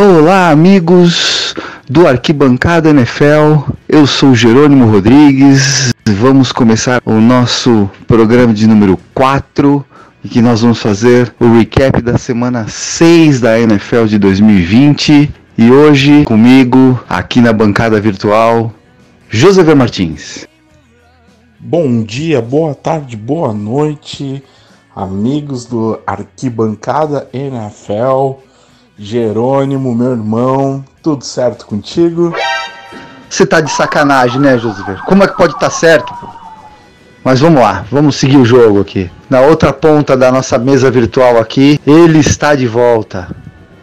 Olá, amigos do Arquibancada NFL. Eu sou Jerônimo Rodrigues. Vamos começar o nosso programa de número 4 e que nós vamos fazer o recap da semana 6 da NFL de 2020. E hoje comigo, aqui na bancada virtual, José Martins. Bom dia, boa tarde, boa noite, amigos do Arquibancada NFL. Jerônimo, meu irmão, tudo certo contigo? Você tá de sacanagem, né, José? Como é que pode estar tá certo? Mas vamos lá, vamos seguir o jogo aqui. Na outra ponta da nossa mesa virtual aqui, ele está de volta.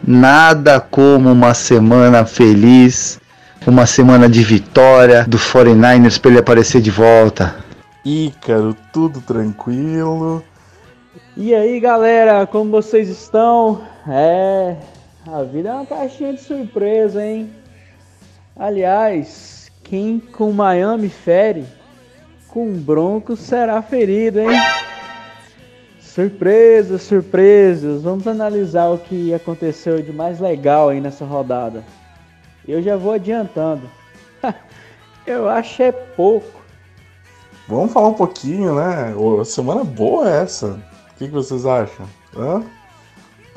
Nada como uma semana feliz, uma semana de vitória do 49ers para ele aparecer de volta. Ícaro, tudo tranquilo. E aí, galera, como vocês estão? É, a vida é uma caixinha de surpresa, hein? Aliás, quem com Miami fere, com Broncos será ferido, hein? Surpresas, surpresas. Vamos analisar o que aconteceu de mais legal aí nessa rodada. Eu já vou adiantando. Eu acho é pouco. Vamos falar um pouquinho, né? Semana boa essa. O que vocês acham? Hã?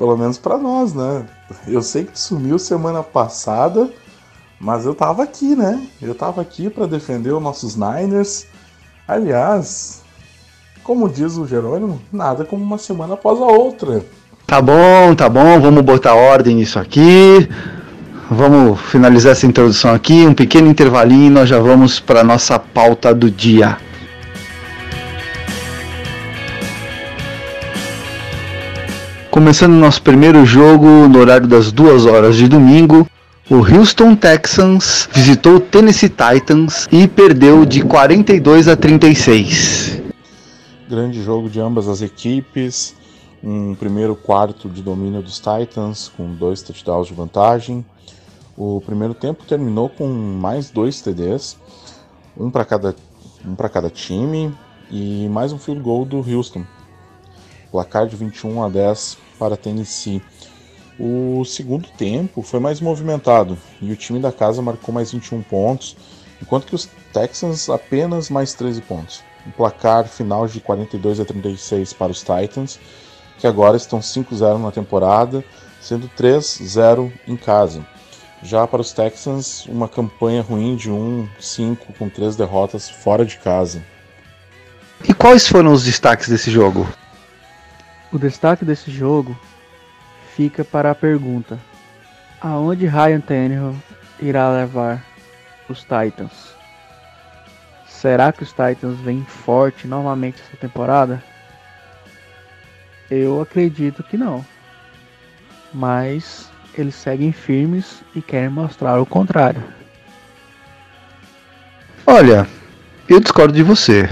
Pelo menos para nós, né? Eu sei que sumiu semana passada, mas eu tava aqui, né? Eu tava aqui para defender os nossos Niners. Aliás, como diz o Jerônimo, nada como uma semana após a outra. Tá bom, tá bom, vamos botar ordem nisso aqui. Vamos finalizar essa introdução aqui, um pequeno intervalinho e nós já vamos para nossa pauta do dia. Começando nosso primeiro jogo no horário das duas horas de domingo, o Houston Texans visitou o Tennessee Titans e perdeu de 42 a 36. Grande jogo de ambas as equipes. Um primeiro quarto de domínio dos Titans com dois touchdowns de vantagem. O primeiro tempo terminou com mais dois TDs, um para cada, um cada time e mais um field goal do Houston, placar de 21 a 10 para Tennessee. O segundo tempo foi mais movimentado e o time da casa marcou mais 21 pontos, enquanto que os Texans apenas mais 13 pontos. Um placar final de 42 a 36 para os Titans, que agora estão 5-0 na temporada, sendo 3-0 em casa. Já para os Texans, uma campanha ruim de 1-5 com três derrotas fora de casa. E quais foram os destaques desse jogo? O destaque desse jogo fica para a pergunta: aonde Ryan Tannehill irá levar os Titans? Será que os Titans vêm forte novamente essa temporada? Eu acredito que não. Mas eles seguem firmes e querem mostrar o contrário. Olha, eu discordo de você.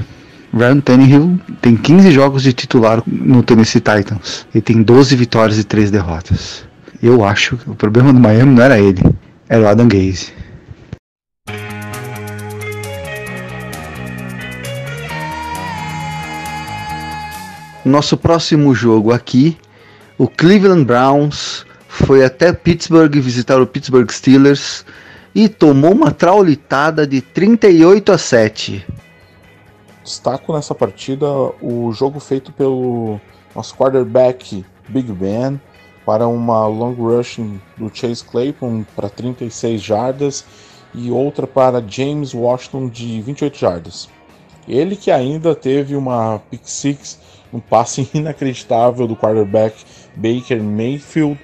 Ryan Tannehill tem 15 jogos de titular no Tennessee Titans. Ele tem 12 vitórias e 3 derrotas. Eu acho que o problema do Miami não era ele, era o Adam Gaze. Nosso próximo jogo aqui, o Cleveland Browns foi até Pittsburgh visitar o Pittsburgh Steelers e tomou uma traulitada de 38 a 7. Destaco nessa partida o jogo feito pelo nosso quarterback Big Ben para uma long rushing do Chase Claypool para 36 jardas e outra para James Washington de 28 jardas. Ele que ainda teve uma pick six, um passe inacreditável do quarterback Baker Mayfield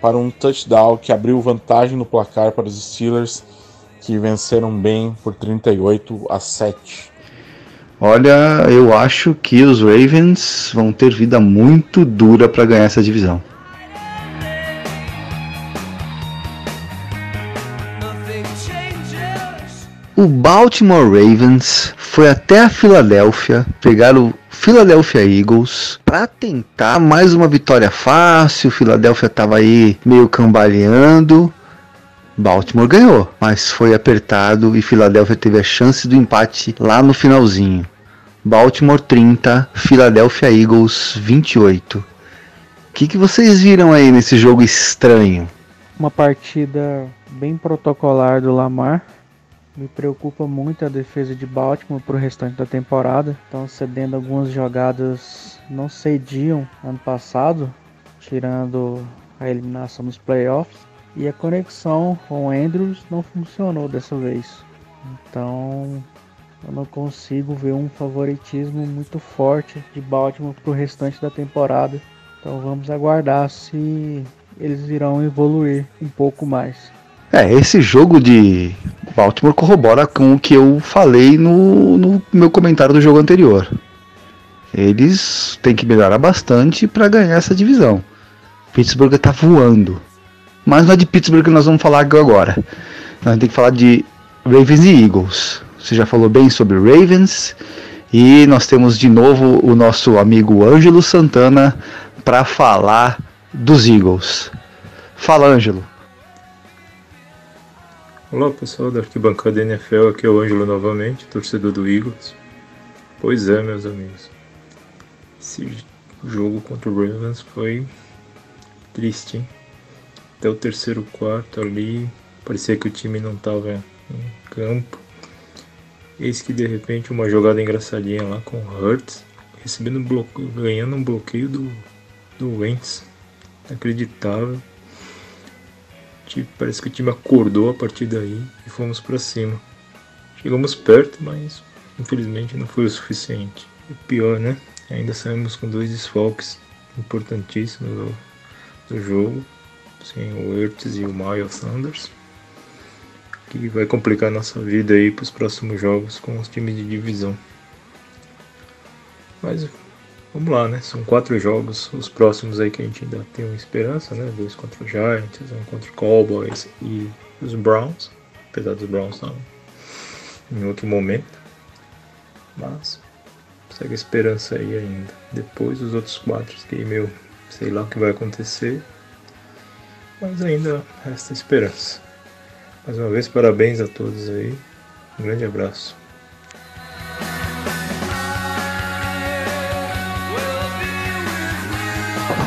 para um touchdown que abriu vantagem no placar para os Steelers, que venceram bem por 38 a 7. Olha, eu acho que os Ravens vão ter vida muito dura para ganhar essa divisão. O Baltimore Ravens foi até a Filadélfia pegar o Philadelphia Eagles para tentar mais uma vitória fácil. Philadelphia estava aí meio cambaleando. Baltimore ganhou, mas foi apertado e Philadelphia teve a chance do empate lá no finalzinho. Baltimore 30, Philadelphia Eagles 28. O que, que vocês viram aí nesse jogo estranho? uma partida bem protocolar do Lamar. Me preocupa muito a defesa de Baltimore para o restante da temporada. Estão cedendo algumas jogadas não cediam ano passado, tirando a eliminação nos playoffs. E a conexão com Andrews não funcionou dessa vez. Então eu não consigo ver um favoritismo muito forte de Baltimore para o restante da temporada. Então vamos aguardar se eles irão evoluir um pouco mais. É, esse jogo de Baltimore corrobora com o que eu falei no, no meu comentário do jogo anterior. Eles têm que melhorar bastante para ganhar essa divisão. Pittsburgh está voando. Mas não é de Pittsburgh que nós vamos falar agora. Nós temos que falar de Ravens e Eagles. Você já falou bem sobre Ravens. E nós temos de novo o nosso amigo Ângelo Santana para falar dos Eagles. Fala, Ângelo. Olá pessoal da Arquibancada NFL, aqui é o Ângelo novamente, torcedor do Eagles. Pois é, meus amigos. Esse jogo contra o Ravens foi triste, hein? Até o terceiro quarto ali, parecia que o time não estava em campo. Eis que de repente uma jogada engraçadinha lá com o Hurts, recebendo ganhando um bloqueio do, do Wentz. Inacreditável. Parece que o time acordou a partir daí e fomos para cima. Chegamos perto, mas infelizmente não foi o suficiente. O pior, né? Ainda saímos com dois desfalques importantíssimos do, do jogo. Sim, o Ertz e o Miles Sanders. Que vai complicar nossa vida aí para os próximos jogos com os times de divisão. Mas vamos lá, né? São quatro jogos, os próximos aí que a gente ainda tem uma esperança, né? Dois contra o Giants, um contra o Cowboys e os Browns. Apesar dos Browns estar em outro momento. Mas segue a esperança aí ainda. Depois os outros quatro, que meu, sei lá o que vai acontecer. Mas ainda resta esperança. Mais uma vez, parabéns a todos aí. Um grande abraço.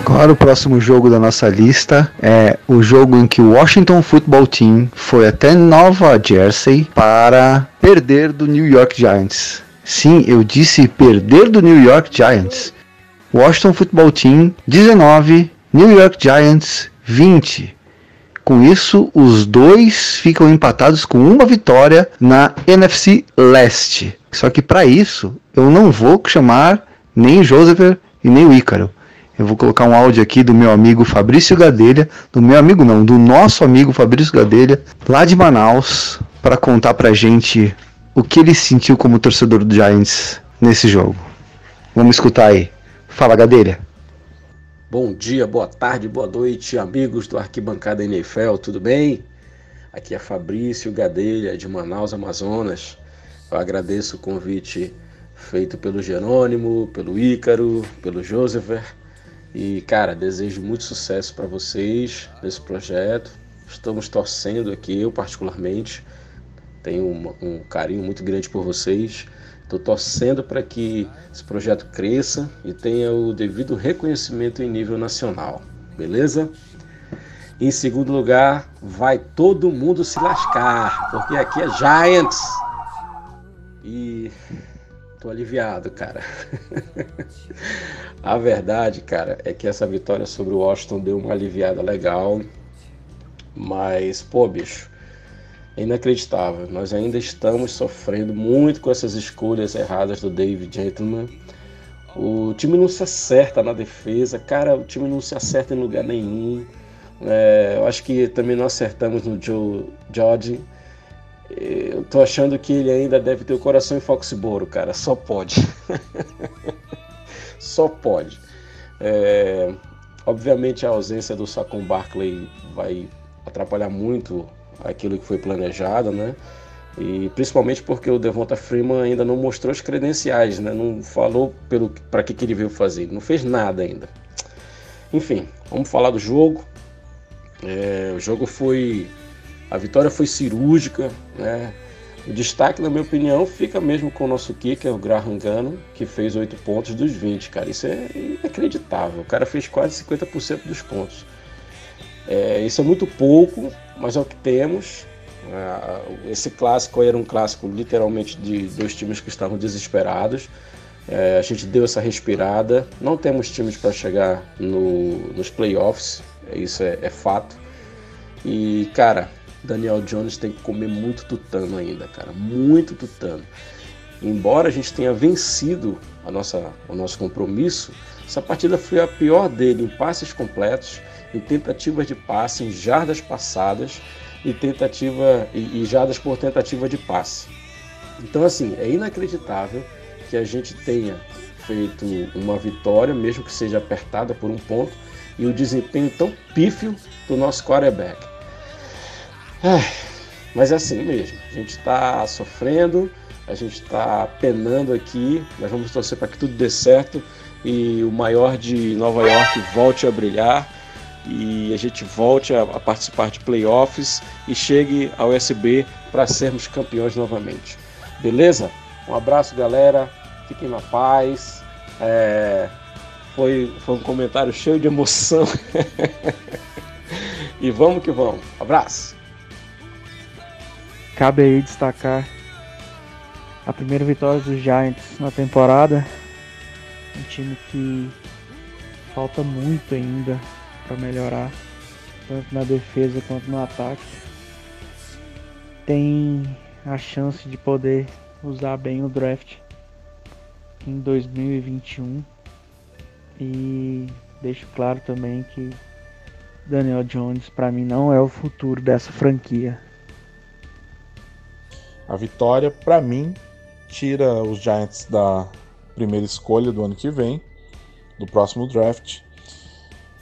Agora o próximo jogo da nossa lista é o jogo em que o Washington Football Team foi até Nova Jersey para perder do New York Giants. Sim, eu disse perder do New York Giants. Washington Football Team 19, New York Giants 20. Com isso, os dois ficam empatados com uma vitória na NFC Leste. Só que para isso, eu não vou chamar nem Joseph e nem o Ícaro. Eu vou colocar um áudio aqui do meu amigo Fabrício Gadelha, do meu amigo não, do nosso amigo Fabrício Gadelha, lá de Manaus, para contar pra gente o que ele sentiu como torcedor do Giants nesse jogo. Vamos escutar aí. Fala, Gadelha. Bom dia, boa tarde, boa noite, amigos do Arquibancada NFL, tudo bem? Aqui é Fabrício Gadelha, de Manaus, Amazonas. Eu agradeço o convite feito pelo Jerônimo, pelo Ícaro, pelo Joseph. E, cara, desejo muito sucesso para vocês nesse projeto. Estamos torcendo aqui, eu particularmente, tenho um, um carinho muito grande por vocês. Estou torcendo para que esse projeto cresça e tenha o devido reconhecimento em nível nacional, beleza? Em segundo lugar, vai todo mundo se lascar, porque aqui é Giants. E tô aliviado, cara. A verdade, cara, é que essa vitória sobre o Washington deu uma aliviada legal. Mas, pô, bicho, é inacreditável. Nós ainda estamos sofrendo muito com essas escolhas erradas do David Gentleman. O time não se acerta na defesa, cara, o time não se acerta em lugar nenhum. É, eu acho que também não acertamos no Joe George. Eu tô achando que ele ainda deve ter o coração em Foxboro, cara. Só pode. Só pode. É, obviamente a ausência do Saquon Barkley vai atrapalhar muito aquilo que foi planejado, né? E principalmente porque o Devonta Freeman ainda não mostrou as credenciais, né? Não falou pelo para que, que ele veio fazer, não fez nada ainda. Enfim, vamos falar do jogo. É, o jogo foi, a vitória foi cirúrgica, né? O destaque, na minha opinião, fica mesmo com o nosso kicker, o Graham Gano, que fez 8 pontos dos 20, cara. Isso é inacreditável. O cara fez quase 50% dos pontos. É, isso é muito pouco, mas é o que temos. É, esse clássico era um clássico literalmente de dois times que estavam desesperados. É, a gente deu essa respirada. Não temos times para chegar no, nos playoffs, isso é, é, fato. E, cara, Daniel Jones tem que comer muito tutano ainda, cara. Muito tutano. Embora a gente tenha vencido a nossa, o nosso compromisso, essa partida foi a pior dele em passes completos, em tentativas de passe, em jardas passadas e tentativa e, e jardas por tentativa de passe. Então assim, é inacreditável que a gente tenha feito uma vitória, mesmo que seja apertada por um ponto, e o desempenho tão pífio do nosso quarterback. Mas é assim mesmo, a gente está sofrendo, a gente está penando aqui, mas vamos torcer para que tudo dê certo e o maior de Nova York volte a brilhar e a gente volte a, a participar de playoffs e chegue ao USB para sermos campeões novamente. Beleza? Um abraço, galera. Fiquem na paz. É, foi, foi um comentário cheio de emoção. e vamos que vamos. Abraço. Cabe aí destacar a primeira vitória dos Giants na temporada. Um time que falta muito ainda para melhorar, tanto na defesa quanto no ataque. Tem a chance de poder usar bem o draft em 2021 e deixo claro também que Daniel Jones para mim não é o futuro dessa franquia. A vitória para mim tira os Giants da primeira escolha do ano que vem, do próximo draft.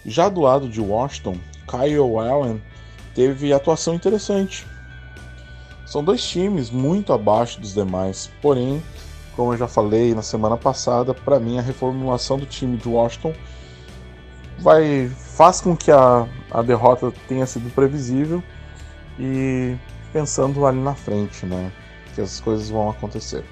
Já do lado de Washington, Kyle Allen teve atuação interessante. São dois times muito abaixo dos demais, porém como eu já falei na semana passada, para mim a reformulação do time de Washington vai faz com que a, a derrota tenha sido previsível e pensando ali na frente, né, que as coisas vão acontecer.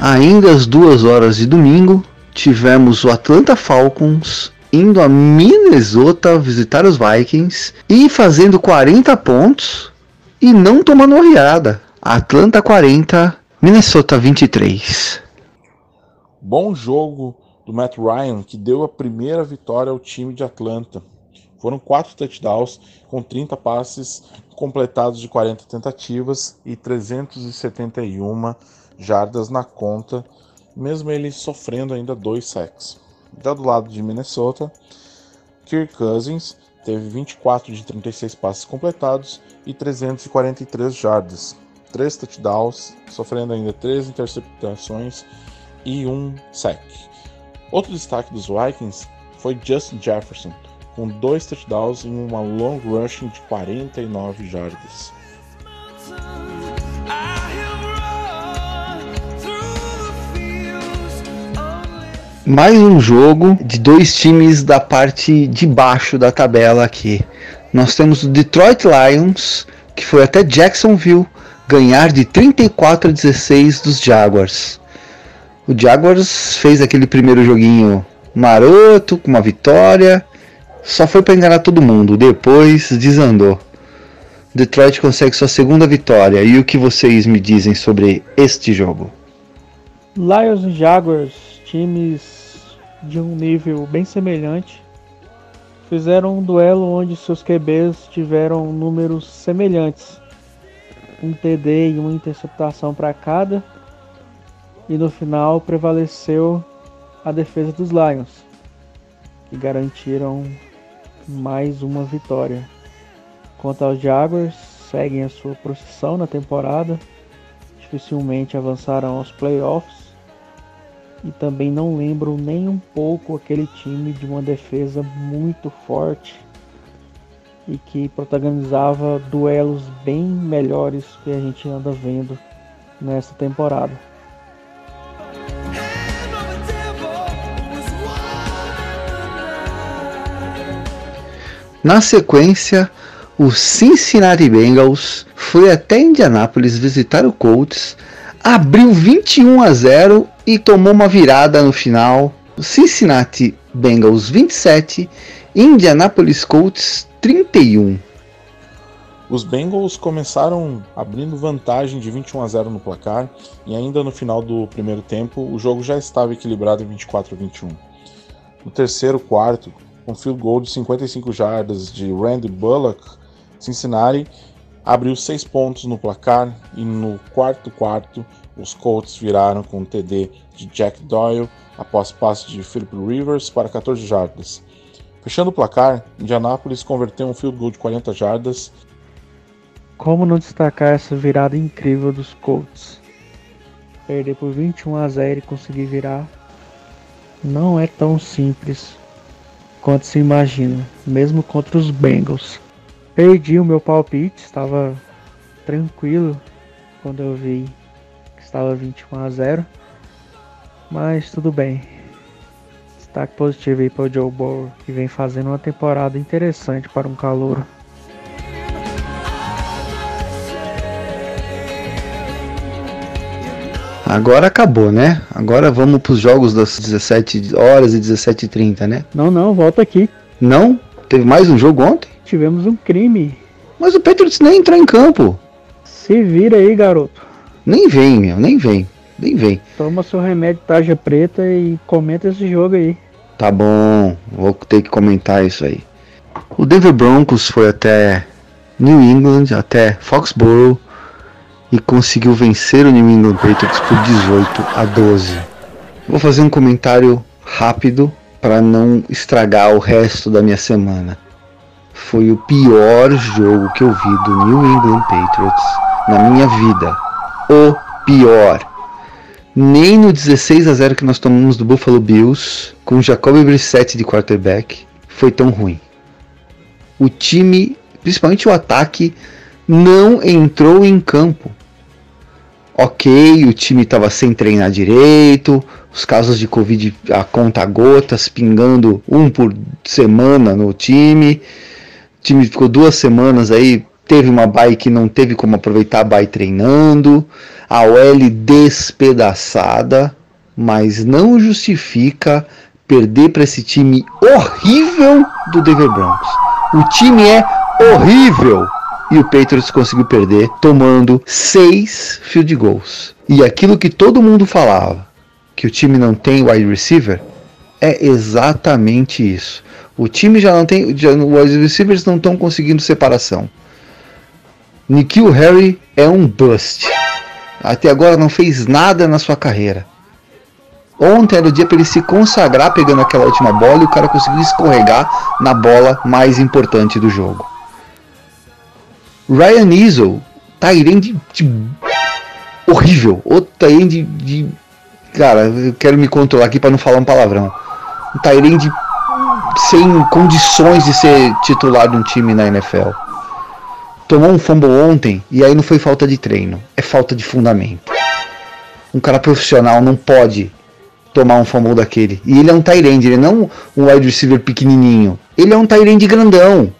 Ainda às duas horas de domingo, tivemos o Atlanta Falcons indo a Minnesota visitar os Vikings e fazendo 40 pontos e não tomando riada. Atlanta 40, Minnesota 23. Bom jogo do Matt Ryan que deu a primeira vitória ao time de Atlanta. Foram quatro touchdowns com 30 passes completados de 40 tentativas e 371 jardas na conta, mesmo ele sofrendo ainda dois sacks. Já do lado de Minnesota, Kirk Cousins teve 24 de 36 passes completados e 343 jardas, 3 touchdowns, sofrendo ainda 3 interceptações e um sack. Outro destaque dos Vikings foi Justin Jefferson, com dois touchdowns e uma long rushing de 49 jardas. Mais um jogo de dois times da parte de baixo da tabela aqui. Nós temos o Detroit Lions, que foi até Jacksonville ganhar de 34 a 16 dos Jaguars. O Jaguars fez aquele primeiro joguinho maroto, com uma vitória, só foi para enganar todo mundo, depois desandou. Detroit consegue sua segunda vitória. E o que vocês me dizem sobre este jogo? Lions e Jaguars, times de um nível bem semelhante, fizeram um duelo onde seus QBs tiveram números semelhantes, um TD e uma interceptação para cada, e no final prevaleceu a defesa dos Lions, que garantiram mais uma vitória. Quanto aos Jaguars, seguem a sua procissão na temporada, dificilmente avançarão aos playoffs e também não lembro nem um pouco aquele time de uma defesa muito forte e que protagonizava duelos bem melhores que a gente anda vendo nessa temporada. Na sequência, o Cincinnati Bengals foi até Indianápolis visitar o Colts abriu 21 a 0 e tomou uma virada no final. Cincinnati Bengals 27, Indianapolis Colts 31. Os Bengals começaram abrindo vantagem de 21 a 0 no placar e ainda no final do primeiro tempo o jogo já estava equilibrado em 24 a 21. No terceiro quarto, um field goal de 55 jardas de Randy Bullock, Cincinnati abriu seis pontos no placar e no quarto quarto os Colts viraram com um TD de Jack Doyle após passe de Philip Rivers para 14 jardas. Fechando o placar, Indianapolis converteu um field goal de 40 jardas. Como não destacar essa virada incrível dos Colts? Perder por 21 a 0 e conseguir virar não é tão simples quanto se imagina, mesmo contra os Bengals. Perdi o meu palpite, estava tranquilo quando eu vi que estava 21 a 0. Mas tudo bem. Destaque positivo aí para o Joe Burrow, que vem fazendo uma temporada interessante para um calouro. Agora acabou, né? Agora vamos para os jogos das 17 horas e 17h30, né? Não, não, volta aqui. Não? Teve mais um jogo ontem? Tivemos um crime. Mas o Patriots nem entrou em campo. Se vira aí, garoto. Nem vem, meu, nem vem. Nem vem. Toma seu remédio tarja preta e comenta esse jogo aí. Tá bom, vou ter que comentar isso aí. O Denver Broncos foi até New England, até Foxborough e conseguiu vencer o New England Patriots por 18 a 12. Vou fazer um comentário rápido para não estragar o resto da minha semana. Foi o pior jogo que eu vi do New England Patriots na minha vida. O pior. Nem no 16 a 0 que nós tomamos do Buffalo Bills, com Jacoby Brissett de quarterback, foi tão ruim. O time, principalmente o ataque, não entrou em campo. Ok, o time estava sem treinar direito, os casos de Covid a conta gotas, pingando um por semana no time. Time ficou duas semanas aí, teve uma bye que não teve como aproveitar a bye treinando. A OL despedaçada, mas não justifica perder para esse time horrível do Denver Broncos. O time é horrível e o Patriots conseguiu perder tomando seis field goals. E aquilo que todo mundo falava, que o time não tem wide receiver, é exatamente isso. O time já não tem, já, os receivers não estão conseguindo separação. Nikhil Harry é um bust. Até agora não fez nada na sua carreira. Ontem era o dia para ele se consagrar pegando aquela última bola e o cara conseguiu escorregar na bola mais importante do jogo. Ryan Easel, Tyrande de, horrível, outro Tyrande de, cara, eu quero me controlar aqui para não falar um palavrão. Um Tyrande sem condições de ser titular de um time na NFL. Tomou um fumble ontem e aí não foi falta de treino, é falta de fundamento. Um cara profissional não pode tomar um fumble daquele. E ele é um Tyrande, ele não é um wide receiver pequenininho. Ele é um Tyrande grandão.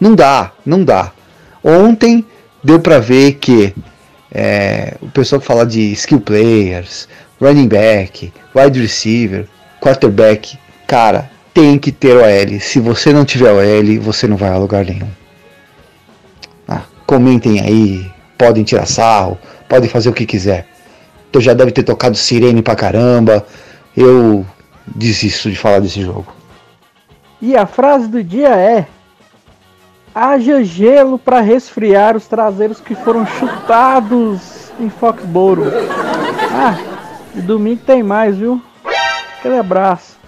Não dá, não dá. Ontem deu para ver que é, o pessoal que fala de skill players, running back, wide receiver, quarterback, cara, tem que ter OL. Se você não tiver OL, você não vai a lugar nenhum. Ah, comentem aí, podem tirar sarro, podem fazer o que quiser. Tu já deve ter tocado sirene pra caramba. Eu desisto de falar desse jogo. E a frase do dia é: Haja gelo para resfriar os traseiros que foram chutados em Foxboro. Ah, domingo tem mais, viu? Aquele abraço.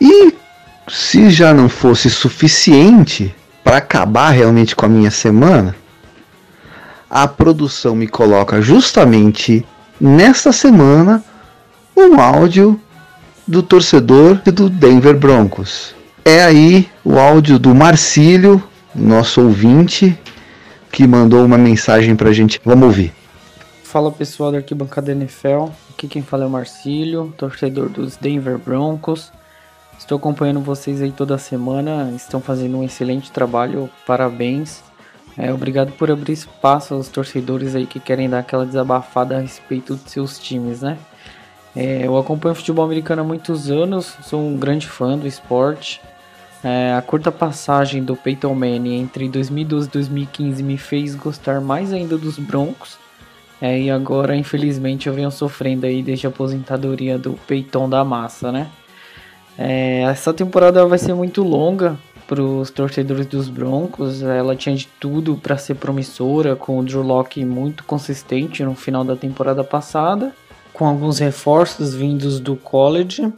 E se já não fosse suficiente para acabar realmente com a minha semana, a produção me coloca justamente nesta semana um áudio do torcedor do Denver Broncos é aí o áudio do Marcílio, nosso ouvinte, que mandou uma mensagem pra gente. Vamos ouvir. Fala pessoal da Arquibancada NFL, aqui quem fala é o Marcílio, torcedor dos Denver Broncos. Estou acompanhando vocês aí toda semana, estão fazendo um excelente trabalho, parabéns. É, obrigado por abrir espaço aos torcedores aí que querem dar aquela desabafada a respeito de seus times, né? É, eu acompanho futebol americano há muitos anos, sou um grande fã do esporte. É, a curta passagem do Peyton Manning entre 2012 e 2015 me fez gostar mais ainda dos Broncos. É, e agora, infelizmente, eu venho sofrendo aí desde a aposentadoria do Peyton da Massa, né? É, essa temporada vai ser muito longa para os torcedores dos Broncos. Ela tinha de tudo para ser promissora, com o Drew Locke muito consistente no final da temporada passada com alguns reforços vindos do college,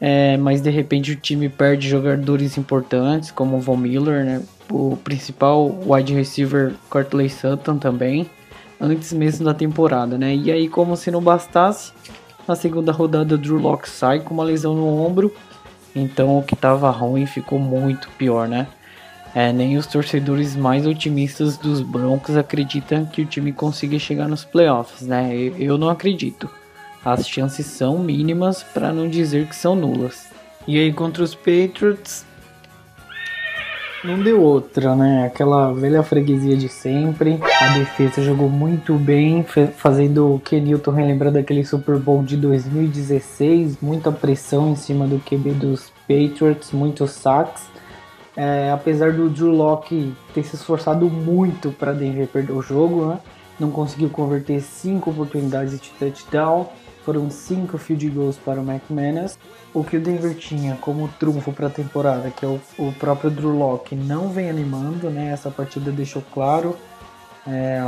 é, mas de repente o time perde jogadores importantes como o Von Miller, né? o principal wide receiver Cortley Sutton também, antes mesmo da temporada, né? E aí, como se não bastasse, na segunda rodada, Drew Locke sai com uma lesão no ombro, então o que estava ruim ficou muito pior, né? É, nem os torcedores mais otimistas dos Broncos acreditam que o time consiga chegar nos playoffs, né? Eu não acredito. As chances são mínimas, para não dizer que são nulas. E aí contra os Patriots, não deu outra, né? Aquela velha freguesia de sempre. A defesa jogou muito bem, fazendo o Kenilton relembrar daquele Super Bowl de 2016. Muita pressão em cima do QB dos Patriots, muitos sacks. É, apesar do Drew Locke ter se esforçado muito para Denver perder o jogo, né? não conseguiu converter cinco oportunidades de touchdown. Foram cinco field goals para o McManus. O que o Denver tinha como trunfo para a temporada, que é o, o, próprio Drew Locke, não vem animando, né? Essa partida deixou claro. É,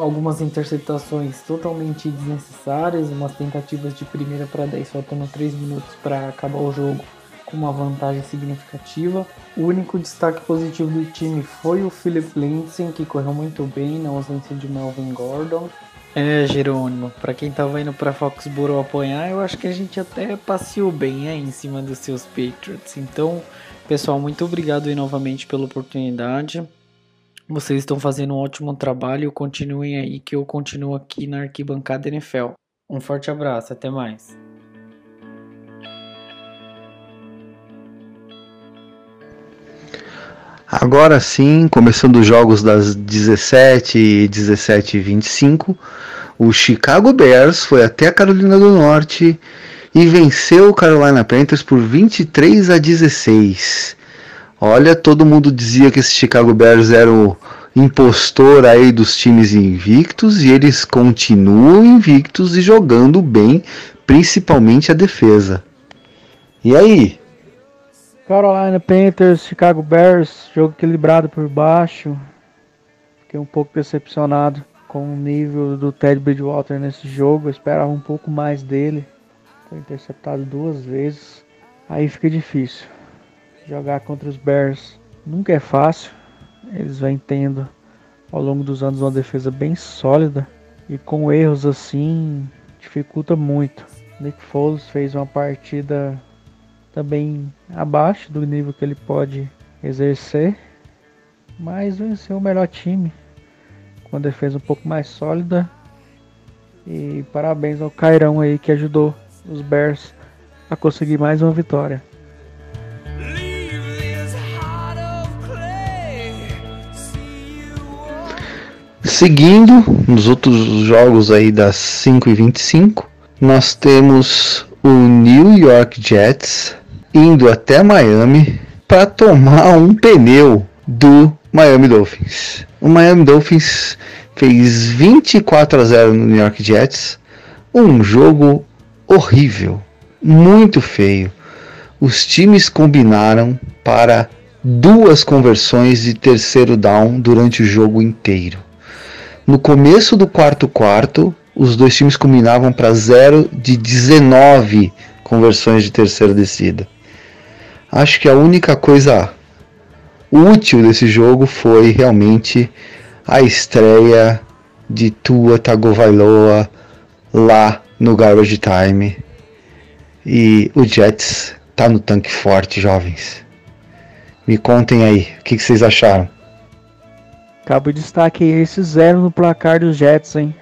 algumas interceptações totalmente desnecessárias, umas tentativas de primeira para 10, faltando 3 minutos para acabar o jogo com uma vantagem significativa. O único destaque positivo do time foi o Philip Lindsay, que correu muito bem na ausência de Melvin Gordon. É, Jerônimo, para quem tava indo para Foxborough apoiar, eu acho que a gente até passeou bem aí em cima dos seus Patriots. Então, pessoal, muito obrigado aí novamente pela oportunidade. Vocês estão fazendo um ótimo trabalho, continuem aí que eu continuo aqui na arquibancada NFL. Um forte abraço, até mais. Agora sim, começando os jogos das 17 e 17 e 25, o Chicago Bears foi até a Carolina do Norte e venceu o Carolina Panthers por 23 a 16. Olha, todo mundo dizia que esse Chicago Bears era o impostor aí dos times invictos e eles continuam invictos e jogando bem, principalmente a defesa. E aí, Carolina Panthers, Chicago Bears, jogo equilibrado por baixo. Fiquei um pouco decepcionado com o nível do Ted Bridgewater nesse jogo. Eu esperava um pouco mais dele. Foi interceptado duas vezes. Aí fica difícil. Jogar contra os Bears nunca é fácil. Eles vêm tendo ao longo dos anos uma defesa bem sólida. E com erros assim dificulta muito. Nick Foles fez uma partida também abaixo do nível que ele pode exercer, mas venceu o melhor time, com a defesa um pouco mais sólida. E parabéns ao Cairão aí que ajudou os Bears a conseguir mais uma vitória. Seguindo nos outros jogos aí das 5 e 25, nós temos o New York Jets indo até Miami para tomar um pneu do Miami Dolphins. O Miami Dolphins fez 24 a 0 no New York Jets, um jogo horrível, muito feio. Os times combinaram para duas conversões de terceiro down durante o jogo inteiro. No começo do quarto quarto, os dois times combinavam para 0 de 19 conversões de terceira descida. Acho que a única coisa útil desse jogo foi realmente a estreia de Tua Tagovailoa lá no Garbage Time. E o Jets tá no tanque forte, jovens. Me contem aí, o que, que vocês acharam? Cabo de destaque esse zero no placar dos Jets, hein?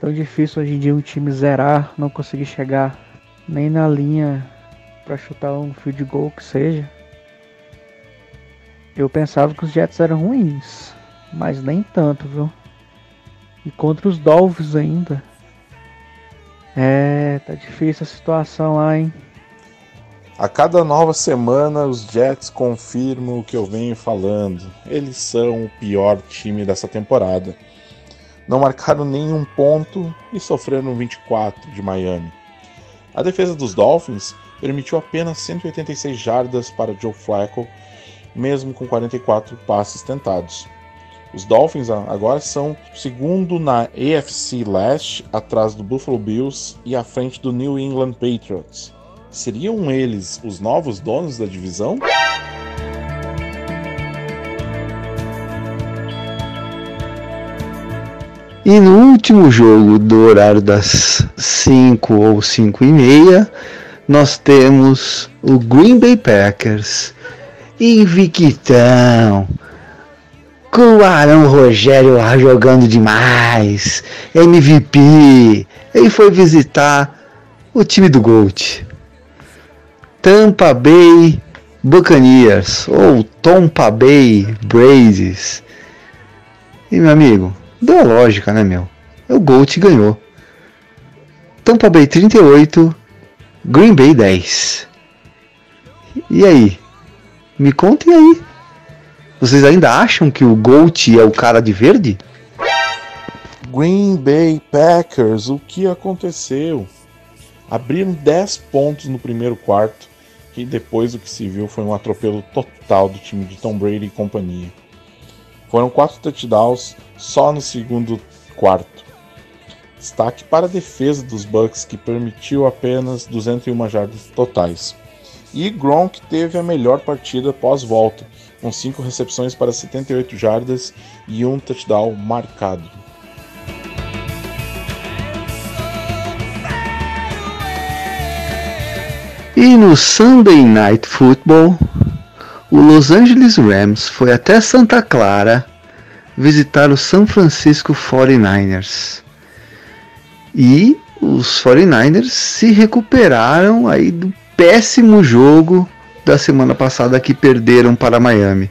Tão difícil hoje em dia um time zerar, não conseguir chegar nem na linha para chutar um field goal que seja. Eu pensava que os Jets eram ruins, mas nem tanto, viu? E contra os Dolphins ainda. É, tá difícil a situação lá, hein? A cada nova semana, os Jets confirmam o que eu venho falando. Eles são o pior time dessa temporada. Não marcaram nenhum ponto e sofreram 24 de Miami. A defesa dos Dolphins permitiu apenas 186 jardas para Joe Flacco, mesmo com 44 passes tentados. Os Dolphins agora são segundo na AFC Leste, atrás do Buffalo Bills e à frente do New England Patriots. Seriam eles os novos donos da divisão? E no último jogo do horário das 5 ou 5 e meia, nós temos o Green Bay Packers invictão com o Arão Rogério jogando demais, MVP. Ele foi visitar o time do Gold. Tampa Bay Buccaneers ou Tampa Bay Braves. E meu amigo, deu lógica, né, meu? O Gold ganhou. Tampa Bay 38, Green Bay 10. E aí? Me contem aí. Vocês ainda acham que o Gold é o cara de verde? Green Bay Packers, o que aconteceu? Abriram 10 pontos no primeiro quarto que depois o que se viu foi um atropelo total do time de Tom Brady e companhia. Foram quatro touchdowns só no segundo quarto. Destaque para a defesa dos Bucks que permitiu apenas 201 jardas totais. E Gronk teve a melhor partida pós-volta, com 5 recepções para 78 jardas e um touchdown marcado. E no Sunday Night Football, o Los Angeles Rams foi até Santa Clara visitar o San Francisco 49ers. E os 49ers se recuperaram aí do péssimo jogo da semana passada que perderam para Miami.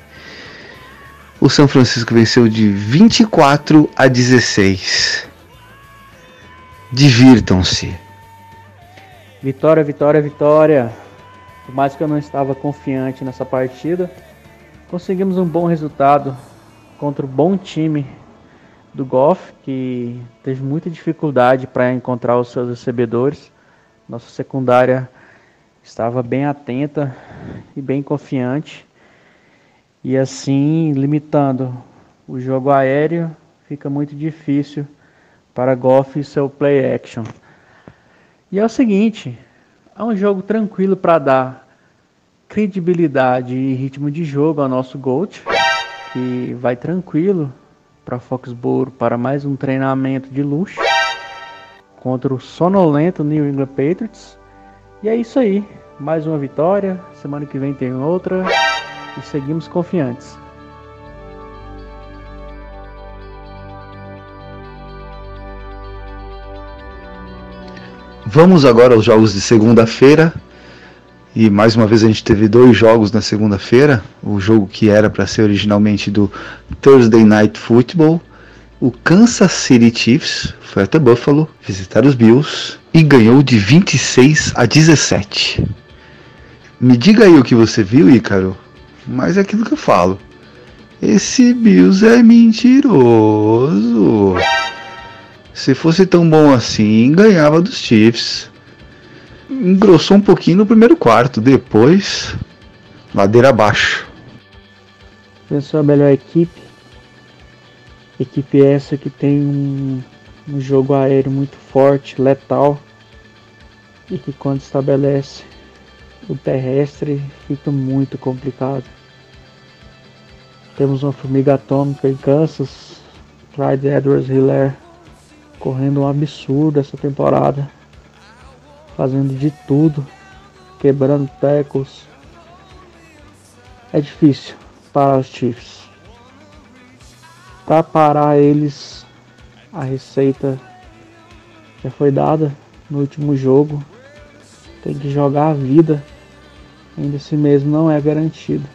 O São Francisco venceu de 24 a 16. Divirtam-se. Vitória, vitória, vitória. Por mais que eu não estava confiante nessa partida, conseguimos um bom resultado contra o bom time do Goff, que teve muita dificuldade para encontrar os seus recebedores. Nossa secundária estava bem atenta e bem confiante. E assim, limitando o jogo aéreo, fica muito difícil para Goff e seu play action. E é o seguinte, é um jogo tranquilo para dar credibilidade e ritmo de jogo ao nosso Gold, que vai tranquilo para Foxborough para mais um treinamento de luxo contra o sonolento New England Patriots. E é isso aí, mais uma vitória, semana que vem tem outra e seguimos confiantes. Vamos agora aos jogos de segunda-feira. E mais uma vez a gente teve dois jogos na segunda-feira. O jogo que era para ser originalmente do Thursday Night Football. O Kansas City Chiefs foi até Buffalo visitar os Bills e ganhou de 26 a 17. Me diga aí o que você viu, Ícaro. Mas é aquilo que eu falo. Esse Bills é mentiroso. Se fosse tão bom assim, ganhava dos Chiefs. Engrossou um pouquinho no primeiro quarto, depois ladeira abaixo. Pensou a melhor equipe. Equipe essa que tem um, um jogo aéreo muito forte, letal. E que quando estabelece o terrestre fica muito complicado. Temos uma formiga atômica em Kansas, Clyde Edwards Hiller correndo um absurdo essa temporada, fazendo de tudo, quebrando tecos. É difícil para os Chiefs. Para parar eles, a receita já foi dada no último jogo. Tem que jogar a vida. Ainda assim mesmo não é garantido.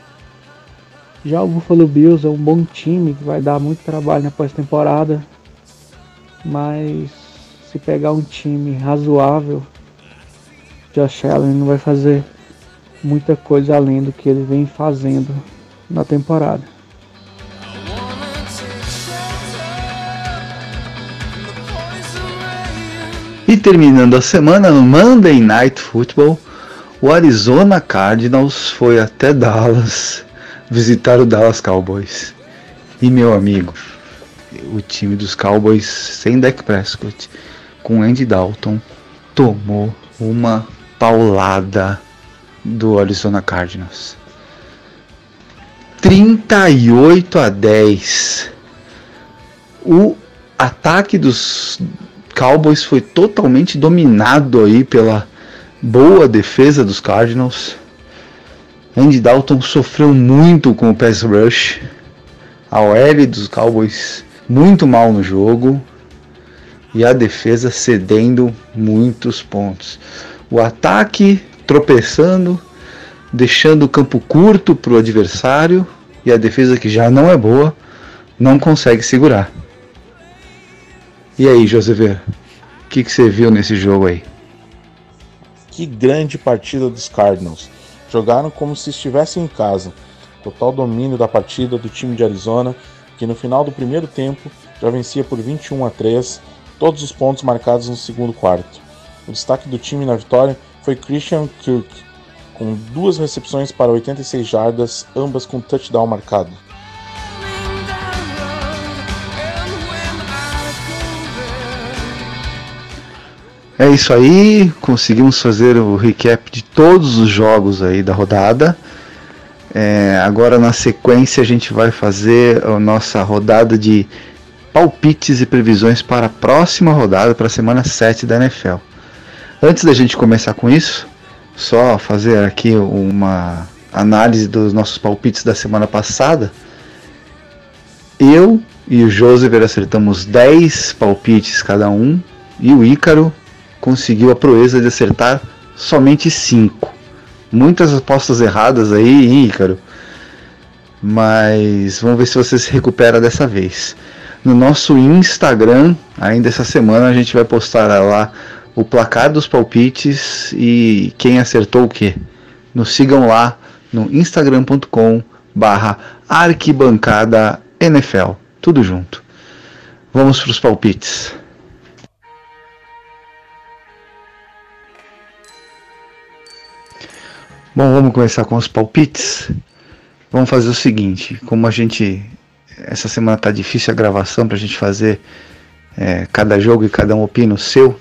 Já o Buffalo Bills é um bom time que vai dar muito trabalho na pós-temporada, mas se pegar um time razoável, Josh Allen não vai fazer muita coisa além do que ele vem fazendo na temporada. E terminando a semana no Monday Night Football, o Arizona Cardinals foi até Dallas visitar o Dallas Cowboys. E meu amigo, o time dos Cowboys sem Dak Prescott, com Andy Dalton, tomou uma paulada do Arizona Cardinals. 38 a 10. O ataque dos Cowboys foi totalmente dominado aí pela boa defesa dos Cardinals. Andy Dalton sofreu muito com o pass rush. A OL dos Cowboys muito mal no jogo e a defesa cedendo muitos pontos. O ataque tropeçando, deixando o campo curto para o adversário e a defesa que já não é boa não consegue segurar. E aí, Josever, o que, que você viu nesse jogo aí? Que grande partida dos Cardinals. Jogaram como se estivessem em casa. Total domínio da partida do time de Arizona, que no final do primeiro tempo já vencia por 21 a 3, todos os pontos marcados no segundo quarto. O destaque do time na vitória foi Christian Kirk, com duas recepções para 86 jardas, ambas com touchdown marcado. É isso aí, conseguimos fazer o recap de todos os jogos aí da rodada. É, agora na sequência a gente vai fazer a nossa rodada de palpites e previsões para a próxima rodada, para a semana 7 da NFL. Antes da gente começar com isso, só fazer aqui uma análise dos nossos palpites da semana passada. Eu e o Joseph acertamos 10 palpites cada um, e o Ícaro conseguiu a proeza de acertar somente 5. Muitas apostas erradas aí, Ícaro. Mas vamos ver se você se recupera dessa vez. No nosso Instagram, ainda essa semana, a gente vai postar lá o placar dos palpites e quem acertou o que. Nos sigam lá no instagram.com barra arquibancada NFL. Tudo junto. Vamos para os palpites. Bom, vamos começar com os palpites. Vamos fazer o seguinte, como a gente essa semana tá difícil a gravação para a gente fazer é, cada jogo e cada um opina o seu,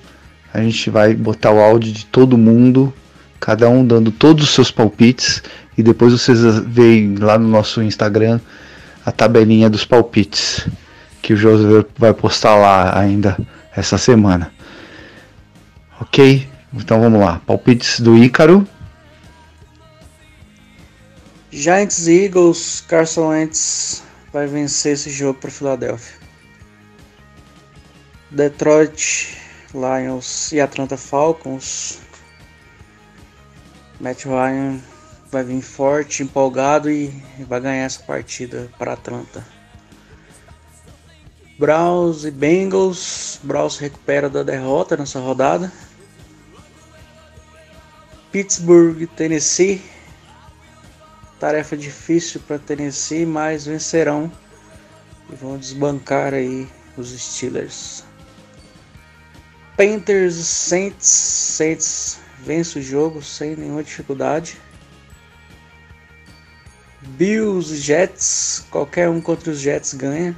a gente vai botar o áudio de todo mundo, cada um dando todos os seus palpites e depois vocês veem lá no nosso Instagram a tabelinha dos palpites que o José vai postar lá ainda essa semana. Ok? Então vamos lá. Palpites do Ícaro. Giants e Eagles, Carson Wentz vai vencer esse jogo para Filadélfia. Detroit Lions e Atlanta Falcons. Matt Ryan vai vir forte, empolgado e vai ganhar essa partida para Atlanta. Browns e Bengals. Browns recupera da derrota nessa rodada. Pittsburgh e Tennessee. Tarefa difícil para Tennessee, mas vencerão e vão desbancar aí os Steelers. Panthers e Saints. Saints vence o jogo sem nenhuma dificuldade. Bills e Jets. Qualquer um contra os Jets ganha.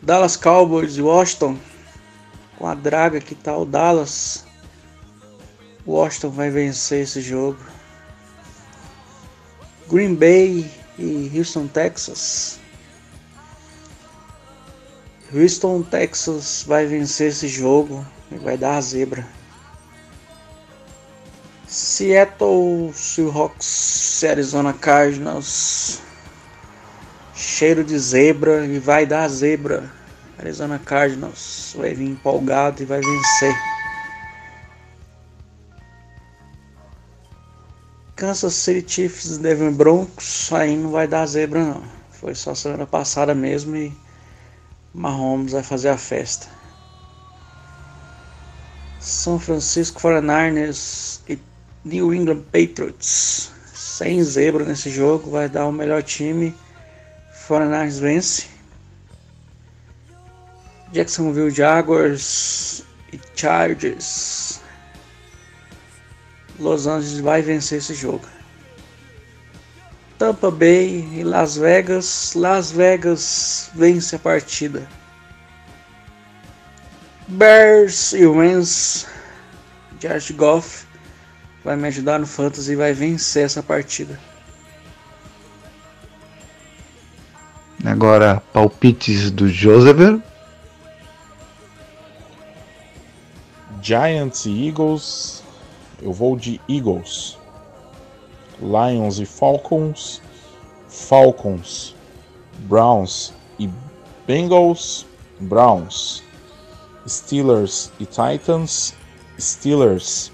Dallas Cowboys e Washington. Com a draga que tá o Dallas. Washington vai vencer esse jogo. Green Bay e Houston, Texas. Houston, Texas vai vencer esse jogo e vai dar a zebra. Seattle Seahawks, Arizona Cardinals. Cheiro de zebra e vai dar zebra. Arizona Cardinals vai vir empolgado e vai vencer. Kansas City Chiefs Denver Broncos, aí não vai dar zebra não. Foi só semana passada mesmo e Mahomes vai fazer a festa. São Francisco 49ers e New England Patriots. Sem zebra nesse jogo, vai dar o melhor time. 49ers vence. Jacksonville Jaguars e Chargers. Los Angeles vai vencer esse jogo. Tampa Bay e Las Vegas. Las Vegas vence a partida. Bears e Rams. Jared Goff vai me ajudar no fantasy e vai vencer essa partida. Agora, palpites do Joseph. Giants e Eagles. Eu vou de Eagles. Lions e Falcons. Falcons. Browns e Bengals. Browns. Steelers e Titans. Steelers.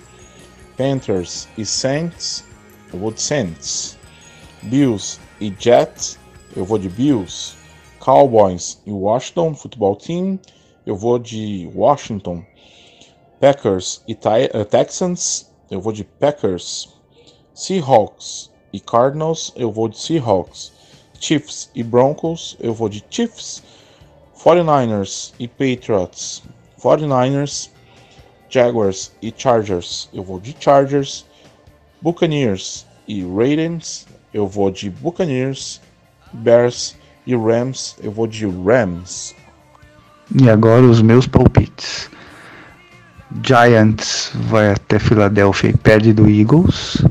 Panthers e Saints. Eu vou de Saints. Bills e Jets. Eu vou de Bills. Cowboys e Washington Football Team. Eu vou de Washington. Packers e uh, Texans. Eu vou de Packers. Seahawks e Cardinals. Eu vou de Seahawks. Chiefs e Broncos. Eu vou de Chiefs. 49ers e Patriots. 49ers. Jaguars e Chargers. Eu vou de Chargers. Buccaneers e Ravens. Eu vou de Buccaneers. Bears e Rams. Eu vou de Rams. E agora os meus palpites. Giants vai até Filadélfia e perde do Eagles.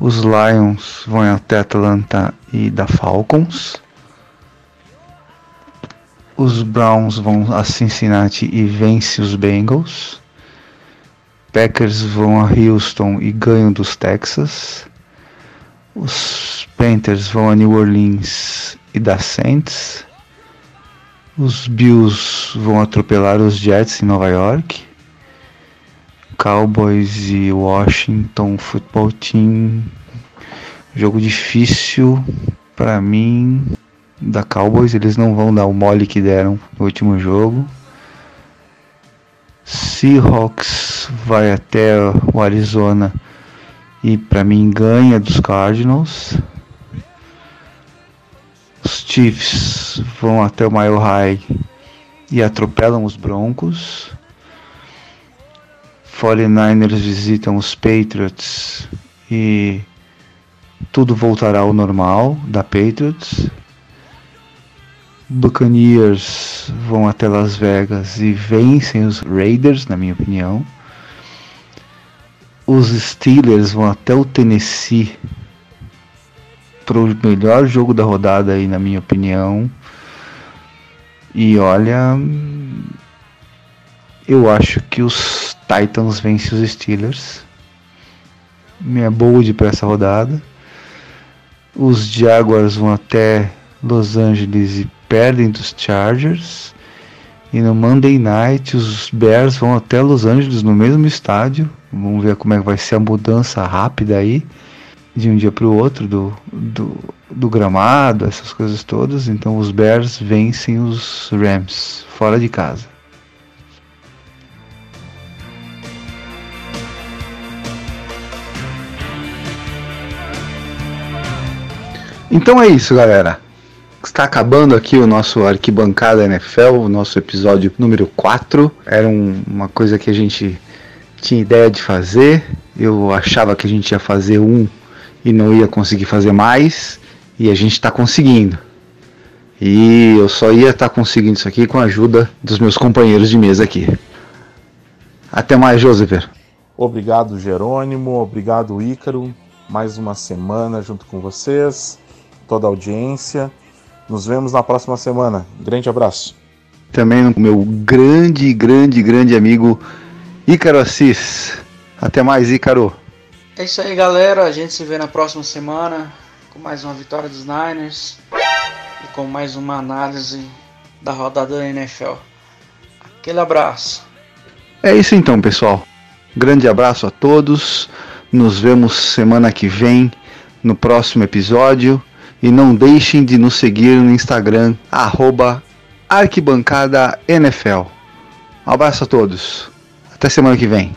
Os Lions vão até Atlanta e da Falcons. Os Browns vão a Cincinnati e vence os Bengals. Packers vão a Houston e ganham dos Texas. Os Panthers vão a New Orleans e da Saints. Os Bills vão atropelar os Jets em Nova York. Cowboys e Washington Football Team. Jogo difícil para mim. Da Cowboys, eles não vão dar o mole que deram no último jogo. Seahawks vai até o Arizona e para mim ganha dos Cardinals. Os Chiefs vão até o Mile High e atropelam os Broncos. 49ers visitam os Patriots e tudo voltará ao normal da Patriots. Buccaneers vão até Las Vegas e vencem os Raiders, na minha opinião. Os Steelers vão até o Tennessee para o melhor jogo da rodada aí, na minha opinião. E olha, eu acho que os Titans vencem os Steelers. Minha bold para essa rodada. Os Jaguars vão até Los Angeles e perdem dos Chargers. E no Monday Night os Bears vão até Los Angeles no mesmo estádio. Vamos ver como é que vai ser a mudança rápida aí de um dia para o outro do, do, do, gramado, essas coisas todas. Então os Bears vencem os Rams fora de casa. Então é isso, galera. Está acabando aqui o nosso Arquibancada NFL, o nosso episódio número 4. Era um, uma coisa que a gente tinha ideia de fazer. Eu achava que a gente ia fazer um e não ia conseguir fazer mais. E a gente está conseguindo. E eu só ia estar tá conseguindo isso aqui com a ajuda dos meus companheiros de mesa aqui. Até mais, Joseph. Obrigado, Jerônimo. Obrigado, Ícaro. Mais uma semana junto com vocês, toda a audiência. Nos vemos na próxima semana. Grande abraço. Também o meu grande, grande, grande amigo Ícaro Assis. Até mais, Ícaro. É isso aí, galera. A gente se vê na próxima semana com mais uma vitória dos Niners e com mais uma análise da rodada da NFL. Aquele abraço. É isso então, pessoal. Grande abraço a todos. Nos vemos semana que vem no próximo episódio. E não deixem de nos seguir no Instagram, arroba arquibancada NFL. Um abraço a todos. Até semana que vem.